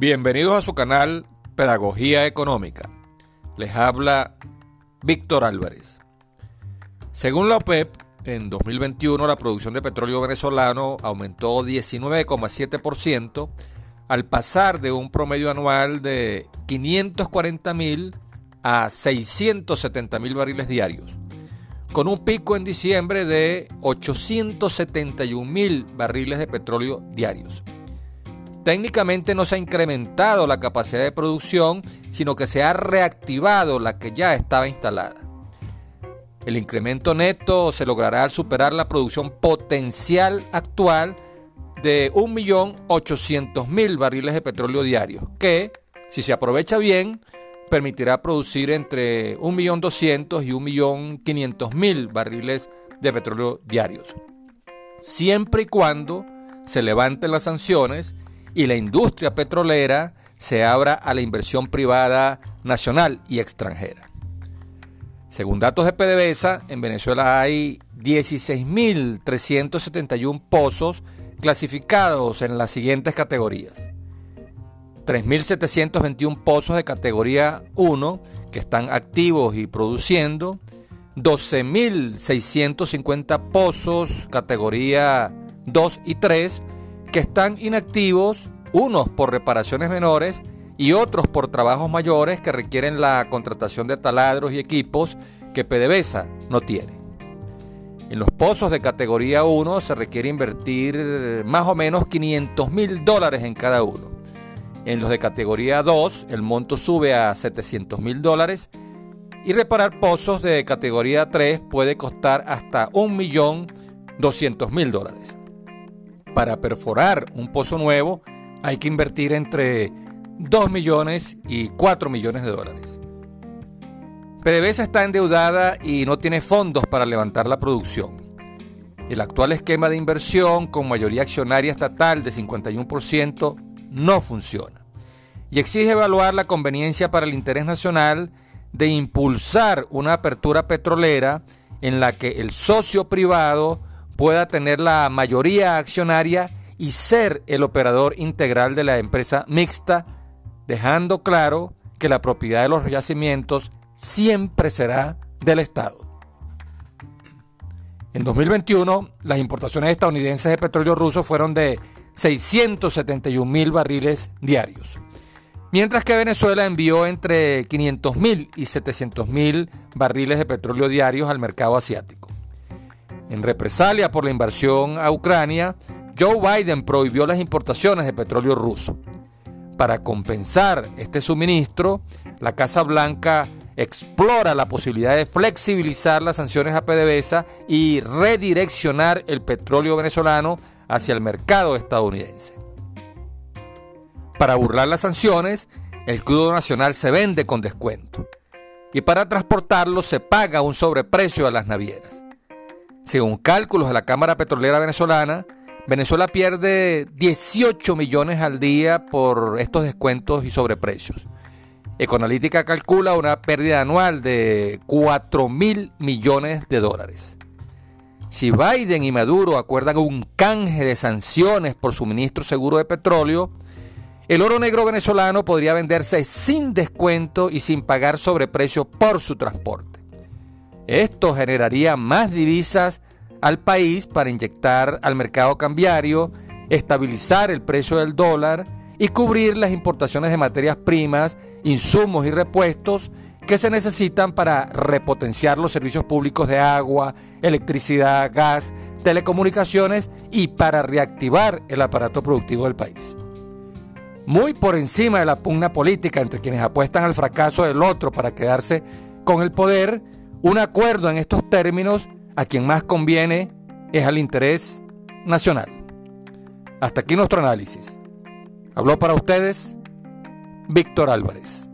Bienvenidos a su canal Pedagogía Económica. Les habla Víctor Álvarez. Según la OPEP, en 2021 la producción de petróleo venezolano aumentó 19,7% al pasar de un promedio anual de 540 mil a 670 mil barriles diarios, con un pico en diciembre de 871 mil barriles de petróleo diarios. Técnicamente no se ha incrementado la capacidad de producción, sino que se ha reactivado la que ya estaba instalada. El incremento neto se logrará al superar la producción potencial actual de 1.800.000 barriles de petróleo diarios, que, si se aprovecha bien, permitirá producir entre 1.200.000 y 1.500.000 barriles de petróleo diarios, siempre y cuando se levanten las sanciones y la industria petrolera se abra a la inversión privada nacional y extranjera. Según datos de PDVSA, en Venezuela hay 16.371 pozos clasificados en las siguientes categorías. 3.721 pozos de categoría 1 que están activos y produciendo, 12.650 pozos categoría 2 y 3 que están inactivos, unos por reparaciones menores y otros por trabajos mayores que requieren la contratación de taladros y equipos que PDVSA no tiene. En los pozos de categoría 1 se requiere invertir más o menos 500 mil dólares en cada uno. En los de categoría 2 el monto sube a 700 mil dólares y reparar pozos de categoría 3 puede costar hasta 1.200.000 dólares. Para perforar un pozo nuevo hay que invertir entre 2 millones y 4 millones de dólares. PDVSA está endeudada y no tiene fondos para levantar la producción. El actual esquema de inversión con mayoría accionaria estatal de 51% no funciona y exige evaluar la conveniencia para el interés nacional de impulsar una apertura petrolera en la que el socio privado pueda tener la mayoría accionaria y ser el operador integral de la empresa mixta, dejando claro que la propiedad de los yacimientos siempre será del Estado. En 2021, las importaciones estadounidenses de petróleo ruso fueron de 671 mil barriles diarios, mientras que Venezuela envió entre 500 mil y 700 mil barriles de petróleo diarios al mercado asiático. En represalia por la invasión a Ucrania, Joe Biden prohibió las importaciones de petróleo ruso. Para compensar este suministro, la Casa Blanca explora la posibilidad de flexibilizar las sanciones a PDVSA y redireccionar el petróleo venezolano hacia el mercado estadounidense. Para burlar las sanciones, el crudo nacional se vende con descuento y para transportarlo se paga un sobreprecio a las navieras. Según cálculos de la Cámara Petrolera Venezolana, Venezuela pierde 18 millones al día por estos descuentos y sobreprecios. Econalítica calcula una pérdida anual de 4 mil millones de dólares. Si Biden y Maduro acuerdan un canje de sanciones por suministro seguro de petróleo, el oro negro venezolano podría venderse sin descuento y sin pagar sobreprecio por su transporte. Esto generaría más divisas al país para inyectar al mercado cambiario, estabilizar el precio del dólar y cubrir las importaciones de materias primas, insumos y repuestos que se necesitan para repotenciar los servicios públicos de agua, electricidad, gas, telecomunicaciones y para reactivar el aparato productivo del país. Muy por encima de la pugna política entre quienes apuestan al fracaso del otro para quedarse con el poder, un acuerdo en estos términos a quien más conviene es al interés nacional. Hasta aquí nuestro análisis. Habló para ustedes Víctor Álvarez.